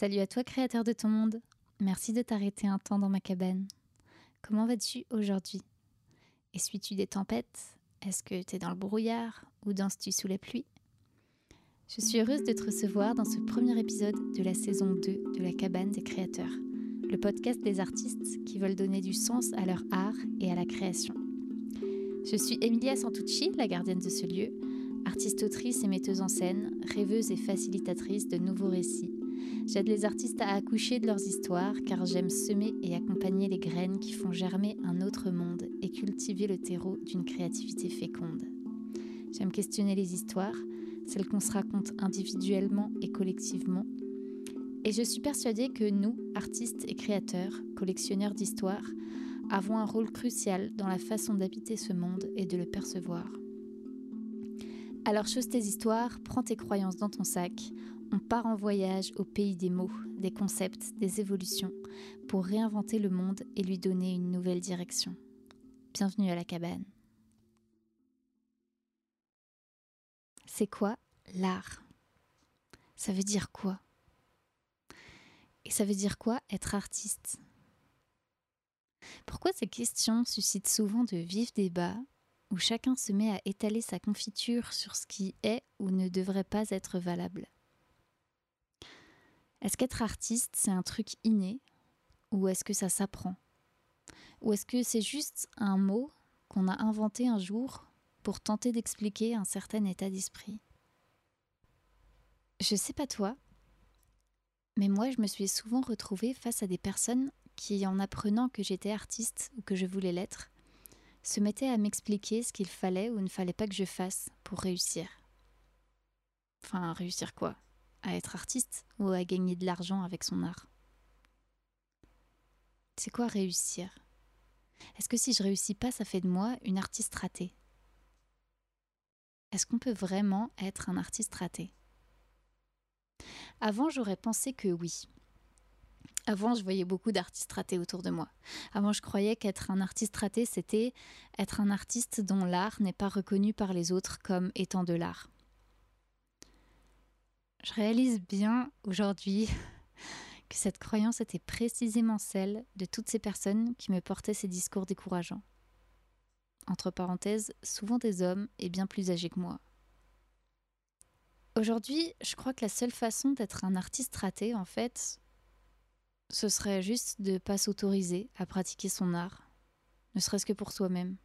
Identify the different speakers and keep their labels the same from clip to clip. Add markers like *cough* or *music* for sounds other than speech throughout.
Speaker 1: Salut à toi créateur de ton monde. Merci de t'arrêter un temps dans ma cabane. Comment vas-tu aujourd'hui? Essuies-tu des tempêtes? Est-ce que tu es dans le brouillard ou danses-tu sous la pluie? Je suis heureuse de te recevoir dans ce premier épisode de la saison 2 de la cabane des créateurs, le podcast des artistes qui veulent donner du sens à leur art et à la création. Je suis Emilia Santucci, la gardienne de ce lieu, artiste-autrice et metteuse en scène, rêveuse et facilitatrice de nouveaux récits J'aide les artistes à accoucher de leurs histoires car j'aime semer et accompagner les graines qui font germer un autre monde et cultiver le terreau d'une créativité féconde. J'aime questionner les histoires, celles qu'on se raconte individuellement et collectivement. Et je suis persuadée que nous, artistes et créateurs, collectionneurs d'histoires, avons un rôle crucial dans la façon d'habiter ce monde et de le percevoir. Alors chose tes histoires, prends tes croyances dans ton sac, on part en voyage au pays des mots, des concepts, des évolutions, pour réinventer le monde et lui donner une nouvelle direction. Bienvenue à la cabane. C'est quoi l'art? Ça veut dire quoi? Et ça veut dire quoi être artiste? Pourquoi ces questions suscitent souvent de vifs débats où chacun se met à étaler sa confiture sur ce qui est ou ne devrait pas être valable? Est-ce qu'être artiste, c'est un truc inné ou est-ce que ça s'apprend? Ou est-ce que c'est juste un mot qu'on a inventé un jour pour tenter d'expliquer un certain état d'esprit? Je sais pas toi, mais moi je me suis souvent retrouvée face à des personnes qui, en apprenant que j'étais artiste ou que je voulais l'être, se mettaient à m'expliquer ce qu'il fallait ou ne fallait pas que je fasse pour réussir. Enfin, réussir quoi? À être artiste ou à gagner de l'argent avec son art. C'est quoi réussir? Est-ce que si je réussis pas, ça fait de moi une artiste ratée? Est-ce qu'on peut vraiment être un artiste raté? Avant, j'aurais pensé que oui. Avant, je voyais beaucoup d'artistes ratés autour de moi. Avant, je croyais qu'être un artiste raté, c'était être un artiste dont l'art n'est pas reconnu par les autres comme étant de l'art je réalise bien aujourd'hui *laughs* que cette croyance était précisément celle de toutes ces personnes qui me portaient ces discours décourageants. Entre parenthèses, souvent des hommes et bien plus âgés que moi. Aujourd'hui, je crois que la seule façon d'être un artiste raté, en fait, ce serait juste de ne pas s'autoriser à pratiquer son art, ne serait-ce que pour soi-même,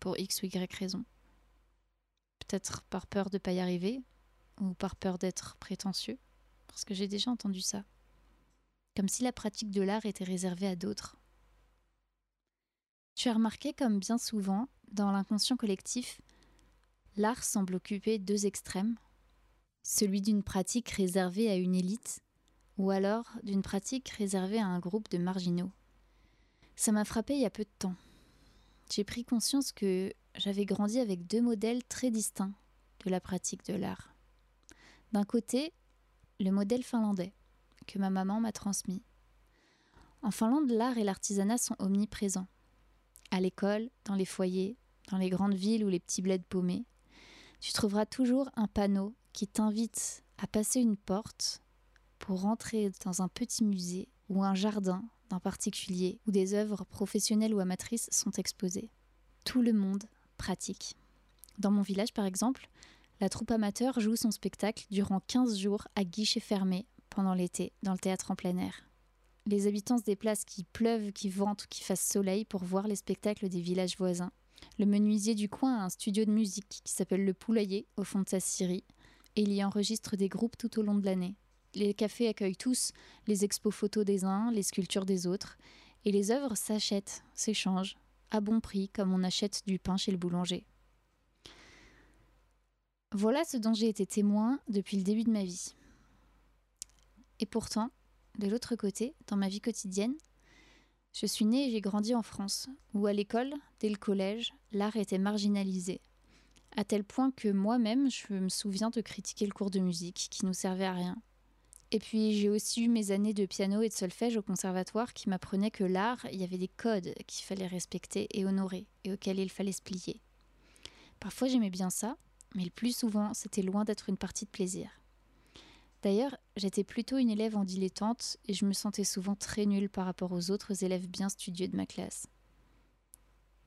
Speaker 1: pour X ou Y raison. Peut-être par peur de ne pas y arriver, ou par peur d'être prétentieux, parce que j'ai déjà entendu ça, comme si la pratique de l'art était réservée à d'autres. Tu as remarqué comme bien souvent, dans l'inconscient collectif, l'art semble occuper deux extrêmes, celui d'une pratique réservée à une élite, ou alors d'une pratique réservée à un groupe de marginaux. Ça m'a frappé il y a peu de temps. J'ai pris conscience que j'avais grandi avec deux modèles très distincts de la pratique de l'art. D'un côté, le modèle finlandais, que ma maman m'a transmis. En Finlande, l'art et l'artisanat sont omniprésents. À l'école, dans les foyers, dans les grandes villes ou les petits bleds paumés, tu trouveras toujours un panneau qui t'invite à passer une porte pour rentrer dans un petit musée ou un jardin d'un particulier où des œuvres professionnelles ou amatrices sont exposées. Tout le monde pratique. Dans mon village, par exemple, la troupe amateur joue son spectacle durant 15 jours à guichet fermé pendant l'été dans le théâtre en plein air. Les habitants se déplacent qui pleuvent, qui ventent ou qui fassent soleil pour voir les spectacles des villages voisins. Le menuisier du coin a un studio de musique qui s'appelle Le Poulailler au fond de sa scierie et il y enregistre des groupes tout au long de l'année. Les cafés accueillent tous les expos photos des uns, les sculptures des autres et les œuvres s'achètent, s'échangent à bon prix comme on achète du pain chez le boulanger. Voilà ce dont j'ai été témoin depuis le début de ma vie. Et pourtant, de l'autre côté, dans ma vie quotidienne, je suis née et j'ai grandi en France, où à l'école, dès le collège, l'art était marginalisé, à tel point que moi-même, je me souviens de critiquer le cours de musique, qui nous servait à rien. Et puis j'ai aussi eu mes années de piano et de solfège au conservatoire qui m'apprenaient que l'art, il y avait des codes qu'il fallait respecter et honorer, et auxquels il fallait se plier. Parfois j'aimais bien ça, mais le plus souvent, c'était loin d'être une partie de plaisir. D'ailleurs, j'étais plutôt une élève en dilettante et je me sentais souvent très nulle par rapport aux autres élèves bien studieux de ma classe.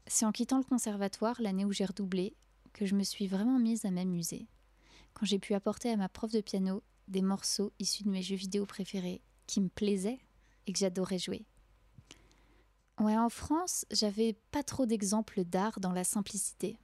Speaker 1: C'est en quittant le conservatoire, l'année où j'ai redoublé, que je me suis vraiment mise à m'amuser. Quand j'ai pu apporter à ma prof de piano des morceaux issus de mes jeux vidéo préférés qui me plaisaient et que j'adorais jouer. Ouais, en France, j'avais pas trop d'exemples d'art dans la simplicité.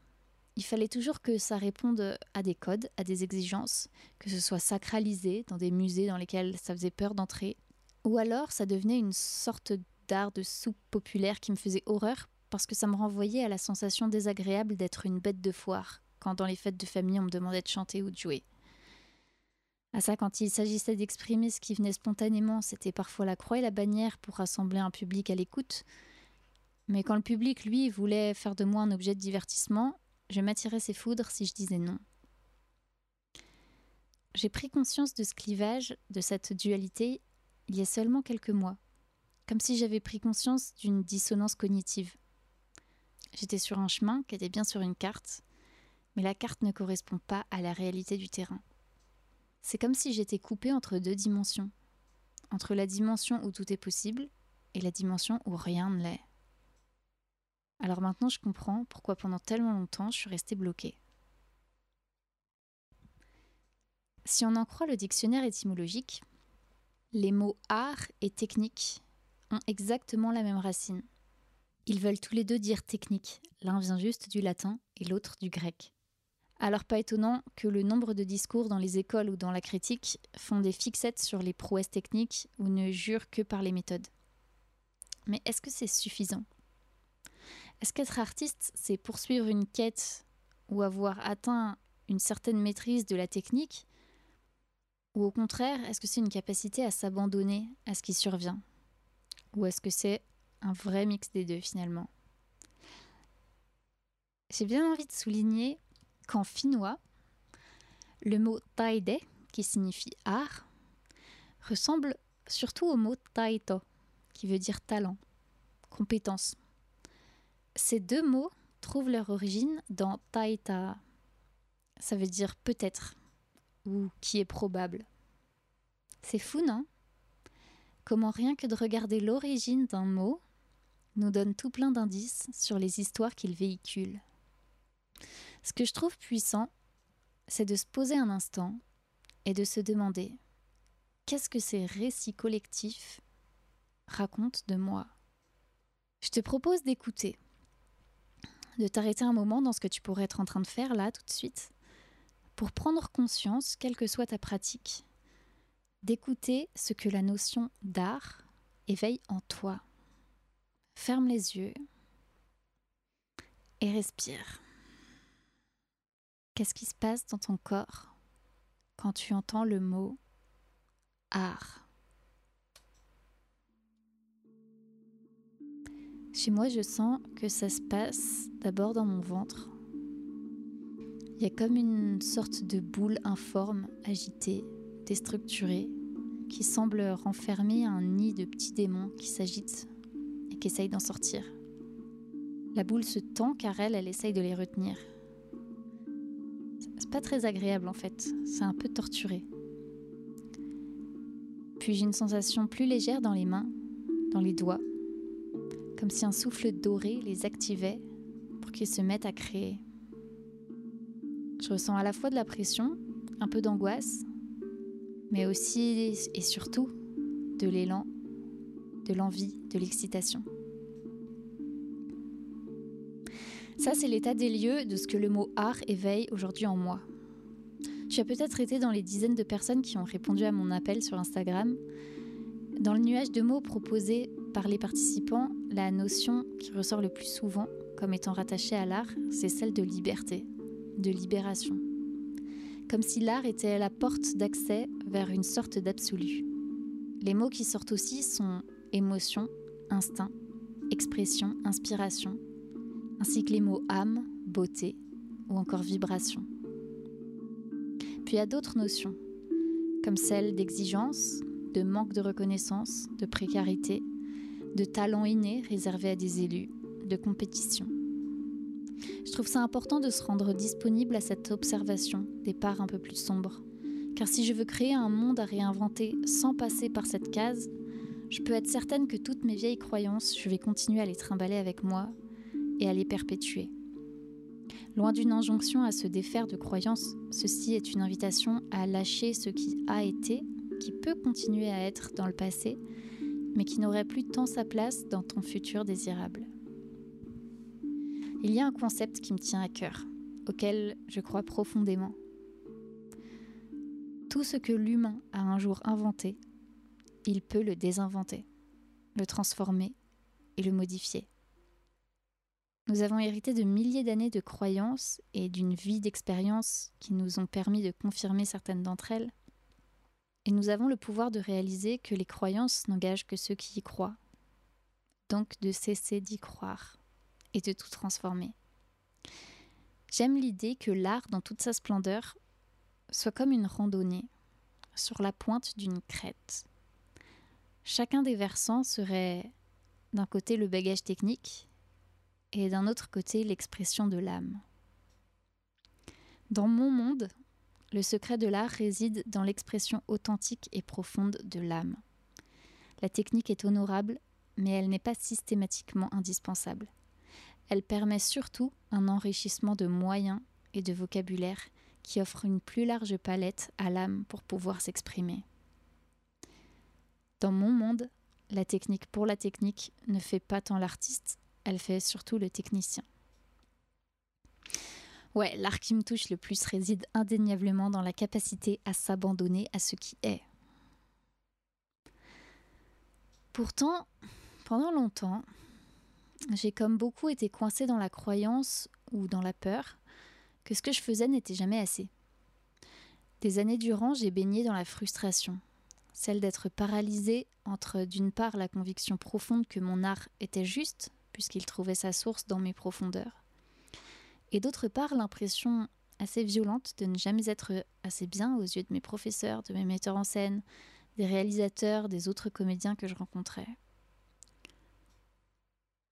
Speaker 1: Il fallait toujours que ça réponde à des codes, à des exigences, que ce soit sacralisé dans des musées dans lesquels ça faisait peur d'entrer, ou alors ça devenait une sorte d'art de soupe populaire qui me faisait horreur parce que ça me renvoyait à la sensation désagréable d'être une bête de foire quand dans les fêtes de famille on me demandait de chanter ou de jouer. À ça, quand il s'agissait d'exprimer ce qui venait spontanément, c'était parfois la croix et la bannière pour rassembler un public à l'écoute. Mais quand le public, lui, voulait faire de moi un objet de divertissement, je m'attirais ses foudres si je disais non. J'ai pris conscience de ce clivage, de cette dualité, il y a seulement quelques mois, comme si j'avais pris conscience d'une dissonance cognitive. J'étais sur un chemin qui était bien sur une carte, mais la carte ne correspond pas à la réalité du terrain. C'est comme si j'étais coupée entre deux dimensions, entre la dimension où tout est possible et la dimension où rien ne l'est. Alors maintenant je comprends pourquoi pendant tellement longtemps je suis restée bloquée. Si on en croit le dictionnaire étymologique, les mots art et technique ont exactement la même racine. Ils veulent tous les deux dire technique, l'un vient juste du latin et l'autre du grec. Alors pas étonnant que le nombre de discours dans les écoles ou dans la critique font des fixettes sur les prouesses techniques ou ne jurent que par les méthodes. Mais est-ce que c'est suffisant? Est-ce qu'être artiste, c'est poursuivre une quête ou avoir atteint une certaine maîtrise de la technique? Ou au contraire, est-ce que c'est une capacité à s'abandonner à ce qui survient? Ou est-ce que c'est un vrai mix des deux finalement? J'ai bien envie de souligner qu'en finnois, le mot taide, qui signifie art, ressemble surtout au mot taito, qui veut dire talent, compétence. Ces deux mots trouvent leur origine dans taita. Ça veut dire peut-être ou qui est probable. C'est fou, non? Comment rien que de regarder l'origine d'un mot nous donne tout plein d'indices sur les histoires qu'il véhicule. Ce que je trouve puissant, c'est de se poser un instant et de se demander qu'est-ce que ces récits collectifs racontent de moi? Je te propose d'écouter, de t'arrêter un moment dans ce que tu pourrais être en train de faire là tout de suite, pour prendre conscience, quelle que soit ta pratique, d'écouter ce que la notion d'art éveille en toi. Ferme les yeux et respire. Qu'est-ce qui se passe dans ton corps quand tu entends le mot art? Chez moi, je sens que ça se passe d'abord dans mon ventre. Il y a comme une sorte de boule informe, agitée, déstructurée, qui semble renfermer un nid de petits démons qui s'agitent et qui essayent d'en sortir. La boule se tend car elle, elle essaye de les retenir c'est pas très agréable en fait, c'est un peu torturé. Puis j'ai une sensation plus légère dans les mains, dans les doigts, comme si un souffle doré les activait pour qu'ils se mettent à créer. Je ressens à la fois de la pression, un peu d'angoisse, mais aussi et surtout de l'élan, de l'envie, de l'excitation. Ça, c'est l'état des lieux de ce que le mot art éveille aujourd'hui en moi. Tu as peut-être été dans les dizaines de personnes qui ont répondu à mon appel sur Instagram. Dans le nuage de mots proposés par les participants, la notion qui ressort le plus souvent comme étant rattachée à l'art, c'est celle de liberté, de libération. Comme si l'art était la porte d'accès vers une sorte d'absolu. Les mots qui sortent aussi sont émotion, instinct, expression, inspiration, ainsi que les mots âme, beauté ou encore vibration. Puis il y a d'autres notions, comme celle d'exigence, de manque de reconnaissance, de précarité, de talent inné réservé à des élus, de compétition. Je trouve ça important de se rendre disponible à cette observation des parts un peu plus sombres, Car si je veux créer un monde à réinventer sans passer par cette case, je peux être certaine que toutes mes vieilles croyances, je vais continuer à les trimballer avec moi et à les perpétuer. Loin d'une injonction à se défaire de croyances, ceci est une invitation à lâcher ce qui a été, qui peut continuer à être dans le passé, mais qui n'aurait plus tant sa place dans ton futur désirable. Il y a un concept qui me tient à cœur, auquel je crois profondément. Tout ce que l'humain a un jour inventé, il peut le désinventer, le transformer et le modifier. Nous avons hérité de milliers d'années de croyances et d'une vie d'expériences qui nous ont permis de confirmer certaines d'entre elles. Et nous avons le pouvoir de réaliser que les croyances n'engagent que ceux qui y croient. Donc de cesser d'y croire et de tout transformer. J'aime l'idée que l'art dans toute sa splendeur soit comme une randonnée sur la pointe d'une crête. Chacun des versants serait d'un côté le bagage technique et d'un autre côté l'expression de l'âme. Dans mon monde, le secret de l'art réside dans l'expression authentique et profonde de l'âme. La technique est honorable, mais elle n'est pas systématiquement indispensable. Elle permet surtout un enrichissement de moyens et de vocabulaire qui offre une plus large palette à l'âme pour pouvoir s'exprimer. Dans mon monde, la technique pour la technique ne fait pas tant l'artiste, elle fait surtout le technicien. Ouais, l'art qui me touche le plus réside indéniablement dans la capacité à s'abandonner à ce qui est. Pourtant, pendant longtemps, j'ai comme beaucoup été coincée dans la croyance ou dans la peur que ce que je faisais n'était jamais assez. Des années durant, j'ai baigné dans la frustration, celle d'être paralysée entre d'une part la conviction profonde que mon art était juste puisqu'il trouvait sa source dans mes profondeurs. Et d'autre part, l'impression assez violente de ne jamais être assez bien aux yeux de mes professeurs, de mes metteurs en scène, des réalisateurs, des autres comédiens que je rencontrais.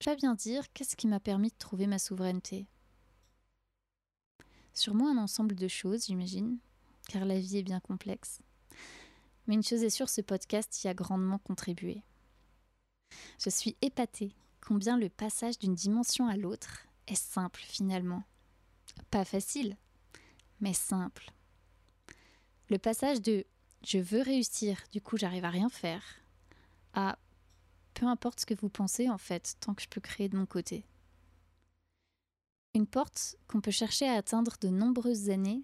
Speaker 1: Je vais bien dire qu'est-ce qui m'a permis de trouver ma souveraineté? Sûrement un ensemble de choses, j'imagine, car la vie est bien complexe. Mais une chose est sûre, ce podcast y a grandement contribué. Je suis épatée combien le passage d'une dimension à l'autre est simple finalement. Pas facile, mais simple. Le passage de je veux réussir, du coup j'arrive à rien faire, à peu importe ce que vous pensez en fait, tant que je peux créer de mon côté. Une porte qu'on peut chercher à atteindre de nombreuses années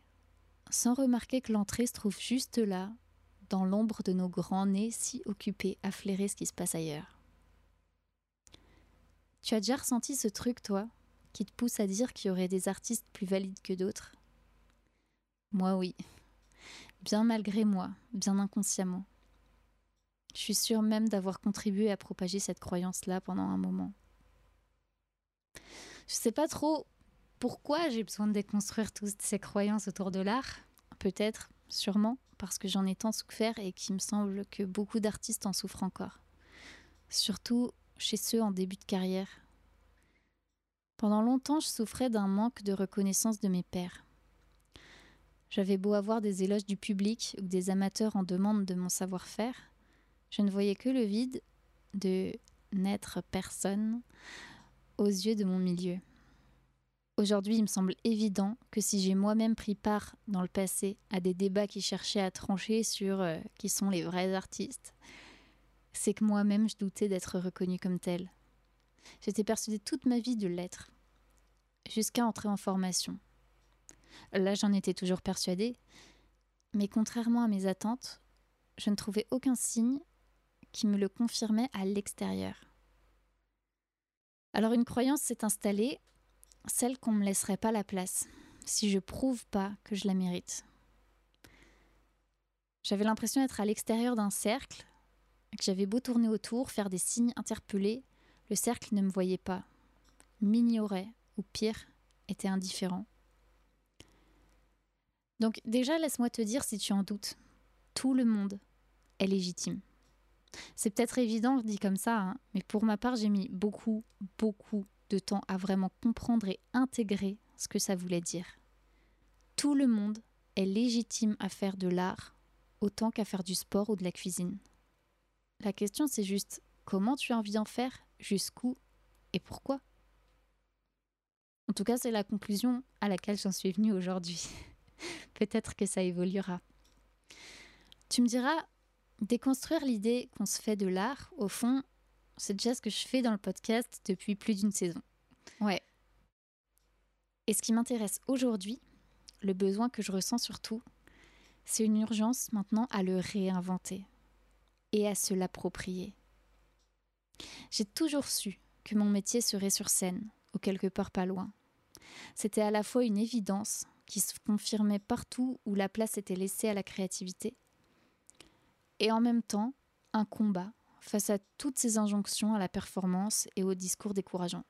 Speaker 1: sans remarquer que l'entrée se trouve juste là, dans l'ombre de nos grands nez si occupés à flairer ce qui se passe ailleurs. Tu as déjà ressenti ce truc, toi, qui te pousse à dire qu'il y aurait des artistes plus valides que d'autres? Moi, oui. Bien malgré moi, bien inconsciemment. Je suis sûre même d'avoir contribué à propager cette croyance-là pendant un moment. Je sais pas trop pourquoi j'ai besoin de déconstruire toutes ces croyances autour de l'art. Peut-être, sûrement, parce que j'en ai tant souffert et qu'il me semble que beaucoup d'artistes en souffrent encore. Surtout chez ceux en début de carrière. Pendant longtemps, je souffrais d'un manque de reconnaissance de mes pairs. J'avais beau avoir des éloges du public ou des amateurs en demande de mon savoir-faire, je ne voyais que le vide de n'être personne aux yeux de mon milieu. Aujourd'hui, il me semble évident que si j'ai moi-même pris part dans le passé à des débats qui cherchaient à trancher sur euh, qui sont les vrais artistes, c'est que moi-même je doutais d'être reconnue comme telle. J'étais persuadée toute ma vie de l'être, jusqu'à entrer en formation. Là, j'en étais toujours persuadée, mais contrairement à mes attentes, je ne trouvais aucun signe qui me le confirmait à l'extérieur. Alors une croyance s'est installée, celle qu'on ne me laisserait pas la place, si je prouve pas que je la mérite. J'avais l'impression d'être à l'extérieur d'un cercle, que j'avais beau tourner autour, faire des signes interpellés, le cercle ne me voyait pas, m'ignorait, ou pire, était indifférent. Donc déjà, laisse-moi te dire si tu en doutes, tout le monde est légitime. C'est peut-être évident dit comme ça, hein, mais pour ma part, j'ai mis beaucoup, beaucoup de temps à vraiment comprendre et intégrer ce que ça voulait dire. Tout le monde est légitime à faire de l'art autant qu'à faire du sport ou de la cuisine. La question c'est juste comment tu as envie d'en faire, jusqu'où et pourquoi. En tout cas, c'est la conclusion à laquelle j'en suis venue aujourd'hui. *laughs* Peut-être que ça évoluera. Tu me diras, déconstruire l'idée qu'on se fait de l'art, au fond, c'est déjà ce que je fais dans le podcast depuis plus d'une saison. Ouais. Et ce qui m'intéresse aujourd'hui, le besoin que je ressens surtout, c'est une urgence maintenant à le réinventer et à se l'approprier. J'ai toujours su que mon métier serait sur scène, ou quelque part pas loin. C'était à la fois une évidence qui se confirmait partout où la place était laissée à la créativité, et en même temps un combat face à toutes ces injonctions à la performance et au discours décourageant.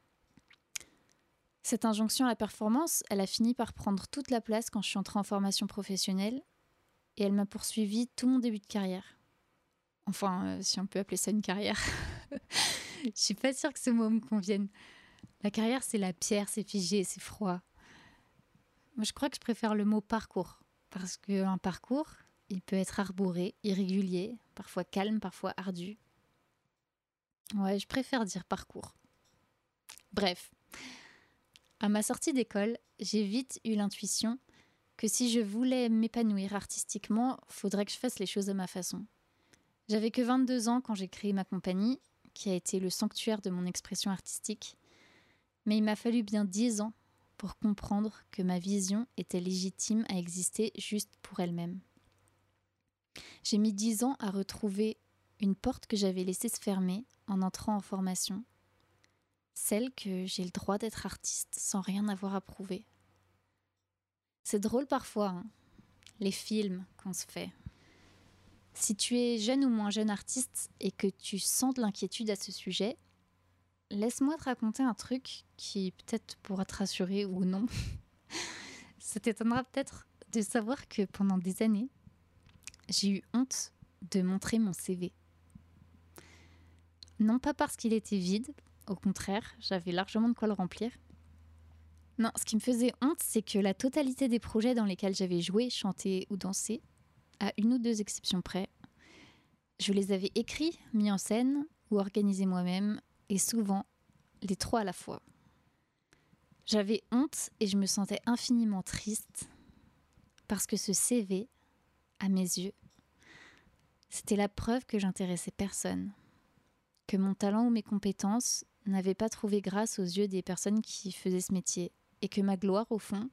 Speaker 1: Cette injonction à la performance, elle a fini par prendre toute la place quand je suis entrée en formation professionnelle et elle m'a poursuivi tout mon début de carrière. Enfin, euh, si on peut appeler ça une carrière. *laughs* *laughs* je suis pas sûre que ce mot me convienne. La carrière, c'est la pierre, c'est figé, c'est froid. Moi, je crois que je préfère le mot parcours parce qu'un parcours, il peut être arboré, irrégulier, parfois calme, parfois ardu. Ouais, je préfère dire parcours. Bref, à ma sortie d'école, j'ai vite eu l'intuition que si je voulais m'épanouir artistiquement, faudrait que je fasse les choses à ma façon. J'avais que 22 ans quand j'ai créé ma compagnie, qui a été le sanctuaire de mon expression artistique, mais il m'a fallu bien 10 ans pour comprendre que ma vision était légitime à exister juste pour elle-même. J'ai mis 10 ans à retrouver une porte que j'avais laissée se fermer en entrant en formation celle que j'ai le droit d'être artiste sans rien avoir à prouver. C'est drôle parfois, hein, les films qu'on se fait. Si tu es jeune ou moins jeune artiste et que tu sens de l'inquiétude à ce sujet, laisse-moi te raconter un truc qui peut-être pourra te rassurer ou non. *laughs* Ça t'étonnera peut-être de savoir que pendant des années, j'ai eu honte de montrer mon CV. Non pas parce qu'il était vide, au contraire, j'avais largement de quoi le remplir. Non, ce qui me faisait honte, c'est que la totalité des projets dans lesquels j'avais joué, chanté ou dansé, à une ou deux exceptions près, je les avais écrits, mis en scène ou organisés moi-même, et souvent les trois à la fois. J'avais honte et je me sentais infiniment triste parce que ce CV, à mes yeux, c'était la preuve que j'intéressais personne, que mon talent ou mes compétences n'avait pas trouvé grâce aux yeux des personnes qui faisaient ce métier, et que ma gloire, au fond,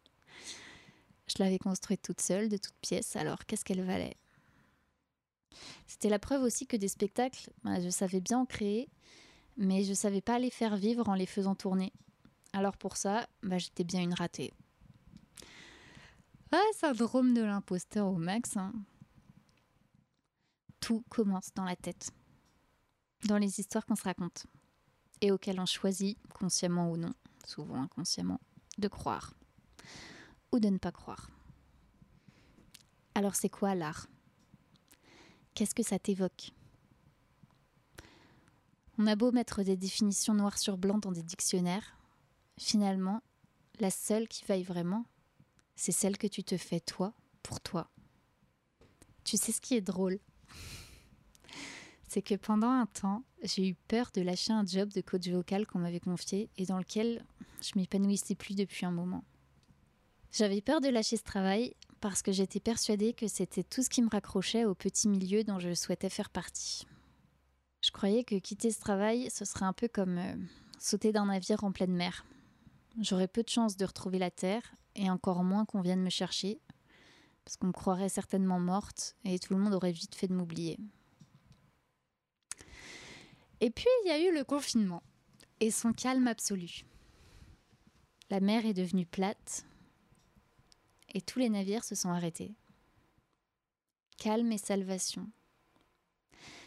Speaker 1: je l'avais construite toute seule, de toutes pièces, alors qu'est-ce qu'elle valait? C'était la preuve aussi que des spectacles, bah, je savais bien en créer, mais je ne savais pas les faire vivre en les faisant tourner. Alors pour ça, bah, j'étais bien une ratée. Ah, syndrome de l'imposteur au max. Hein. Tout commence dans la tête, dans les histoires qu'on se raconte et auquel on choisit, consciemment ou non, souvent inconsciemment, de croire ou de ne pas croire. Alors c'est quoi l'art? Qu'est-ce que ça t'évoque? On a beau mettre des définitions noires sur blanc dans des dictionnaires, finalement, la seule qui vaille vraiment, c'est celle que tu te fais toi pour toi. Tu sais ce qui est drôle? C'est que pendant un temps, j'ai eu peur de lâcher un job de coach vocal qu'on m'avait confié et dans lequel je m'épanouissais plus depuis un moment. J'avais peur de lâcher ce travail parce que j'étais persuadée que c'était tout ce qui me raccrochait au petit milieu dont je souhaitais faire partie. Je croyais que quitter ce travail, ce serait un peu comme euh, sauter d'un navire en pleine mer. J'aurais peu de chances de retrouver la terre et encore moins qu'on vienne me chercher parce qu'on me croirait certainement morte et tout le monde aurait vite fait de m'oublier. Et puis il y a eu le confinement et son calme absolu. La mer est devenue plate et tous les navires se sont arrêtés. Calme et salvation.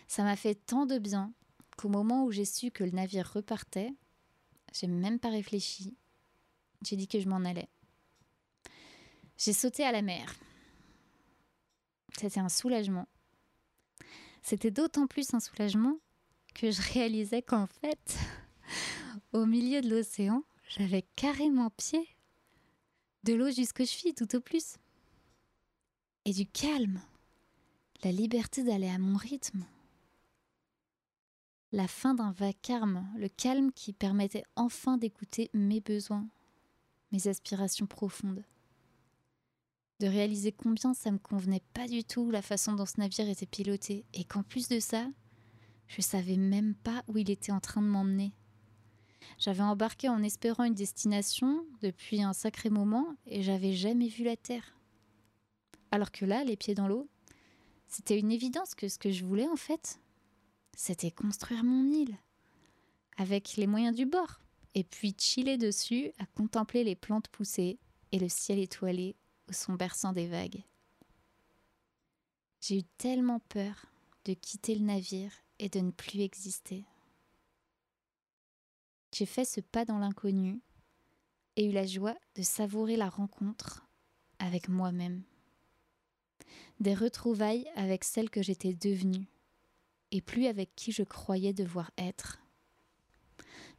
Speaker 1: Ça m'a fait tant de bien qu'au moment où j'ai su que le navire repartait, j'ai même pas réfléchi. J'ai dit que je m'en allais. J'ai sauté à la mer. C'était un soulagement. C'était d'autant plus un soulagement que je réalisais qu'en fait, *laughs* au milieu de l'océan, j'avais carrément pied de l'eau jusqu'aux chevilles, tout au plus. et du calme, la liberté d'aller à mon rythme. La fin d'un vacarme, le calme qui permettait enfin d'écouter mes besoins, mes aspirations profondes. De réaliser combien ça me convenait pas du tout la façon dont ce navire était piloté, et qu'en plus de ça, je savais même pas où il était en train de m'emmener. J'avais embarqué en espérant une destination depuis un sacré moment et j'avais jamais vu la terre. Alors que là, les pieds dans l'eau, c'était une évidence que ce que je voulais en fait, c'était construire mon île avec les moyens du bord et puis chiller dessus à contempler les plantes pousser et le ciel étoilé au son berçant des vagues. J'ai eu tellement peur de quitter le navire et de ne plus exister. J'ai fait ce pas dans l'inconnu et eu la joie de savourer la rencontre avec moi-même. Des retrouvailles avec celle que j'étais devenue et plus avec qui je croyais devoir être.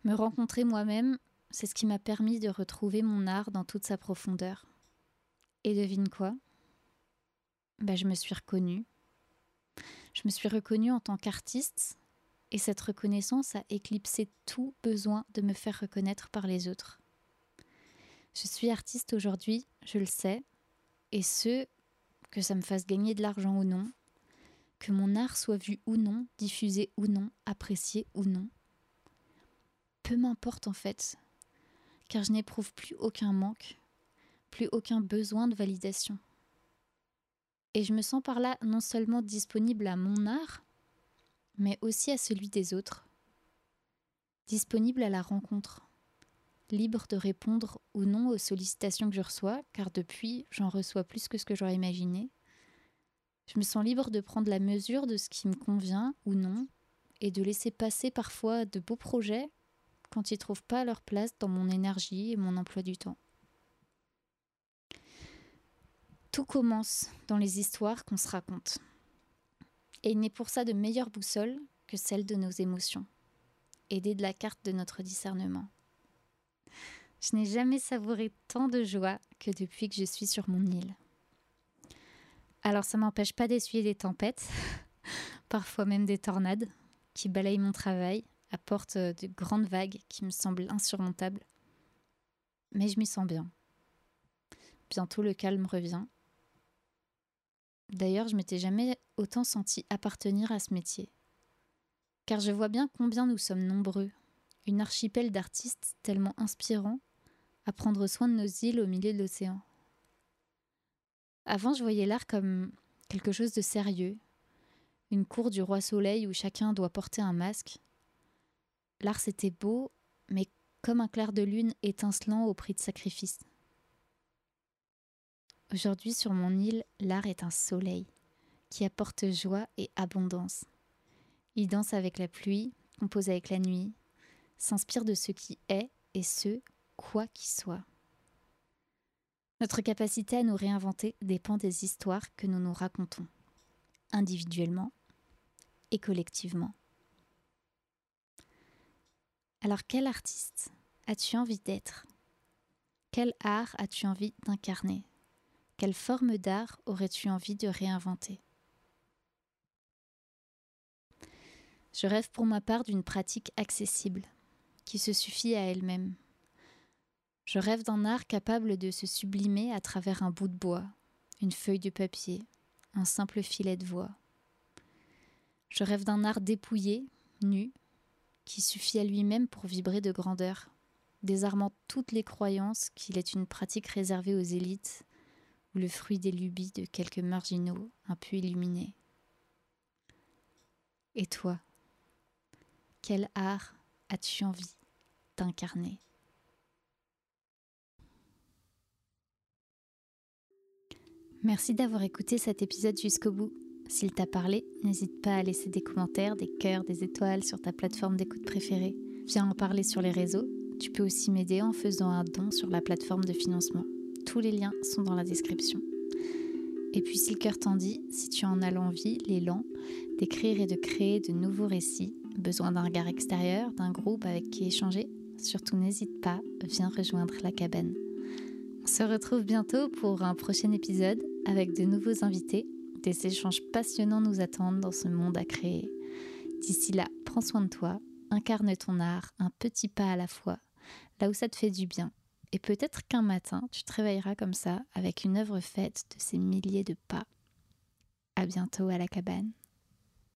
Speaker 1: Me rencontrer moi-même, c'est ce qui m'a permis de retrouver mon art dans toute sa profondeur. Et devine quoi? Ben, Je me suis reconnue. Je me suis reconnue en tant qu'artiste et cette reconnaissance a éclipsé tout besoin de me faire reconnaître par les autres. Je suis artiste aujourd'hui, je le sais, et ce, que ça me fasse gagner de l'argent ou non, que mon art soit vu ou non, diffusé ou non, apprécié ou non. Peu m'importe en fait, car je n'éprouve plus aucun manque, plus aucun besoin de validation. Et je me sens par là non seulement disponible à mon art, mais aussi à celui des autres. Disponible à la rencontre, libre de répondre ou non aux sollicitations que je reçois, car depuis, j'en reçois plus que ce que j'aurais imaginé. Je me sens libre de prendre la mesure de ce qui me convient ou non, et de laisser passer parfois de beaux projets quand ils ne trouvent pas leur place dans mon énergie et mon emploi du temps. Tout commence dans les histoires qu'on se raconte. Et il n'est pour ça de meilleure boussole que celle de nos émotions, aidée de la carte de notre discernement. Je n'ai jamais savouré tant de joie que depuis que je suis sur mon île. Alors ça m'empêche pas d'essuyer des tempêtes, *laughs* parfois même des tornades, qui balayent mon travail, apportent de grandes vagues qui me semblent insurmontables. Mais je m'y sens bien. Bientôt le calme revient D'ailleurs, je m'étais jamais autant senti appartenir à ce métier. Car je vois bien combien nous sommes nombreux, une archipel d'artistes tellement inspirants, à prendre soin de nos îles au milieu de l'océan. Avant, je voyais l'art comme quelque chose de sérieux, une cour du roi soleil où chacun doit porter un masque. L'art c'était beau, mais comme un clair de lune étincelant au prix de sacrifice. Aujourd'hui sur mon île, l'art est un soleil qui apporte joie et abondance. Il danse avec la pluie, compose avec la nuit, s'inspire de ce qui est et ce, quoi qu'il soit. Notre capacité à nous réinventer dépend des histoires que nous nous racontons, individuellement et collectivement. Alors quel artiste as-tu envie d'être? Quel art as-tu envie d'incarner? Quelle forme d'art aurais-tu envie de réinventer? Je rêve pour ma part d'une pratique accessible, qui se suffit à elle-même. Je rêve d'un art capable de se sublimer à travers un bout de bois, une feuille de papier, un simple filet de voix. Je rêve d'un art dépouillé, nu, qui suffit à lui-même pour vibrer de grandeur, désarmant toutes les croyances qu'il est une pratique réservée aux élites ou le fruit des lubies de quelques marginaux un peu illuminés. Et toi, quel art as-tu envie d'incarner? Merci d'avoir écouté cet épisode jusqu'au bout. S'il t'a parlé, n'hésite pas à laisser des commentaires, des cœurs, des étoiles sur ta plateforme d'écoute préférée. Viens en parler sur les réseaux. Tu peux aussi m'aider en faisant un don sur la plateforme de financement. Tous les liens sont dans la description. Et puis si le cœur t'en dit, si tu en as l'envie, l'élan, d'écrire et de créer de nouveaux récits, besoin d'un regard extérieur, d'un groupe avec qui échanger, surtout n'hésite pas, viens rejoindre la cabane. On se retrouve bientôt pour un prochain épisode avec de nouveaux invités. Des échanges passionnants nous attendent dans ce monde à créer. D'ici là, prends soin de toi, incarne ton art un petit pas à la fois, là où ça te fait du bien. Et peut-être qu'un matin, tu te réveilleras comme ça avec une œuvre faite de ces milliers de pas. À bientôt à la cabane.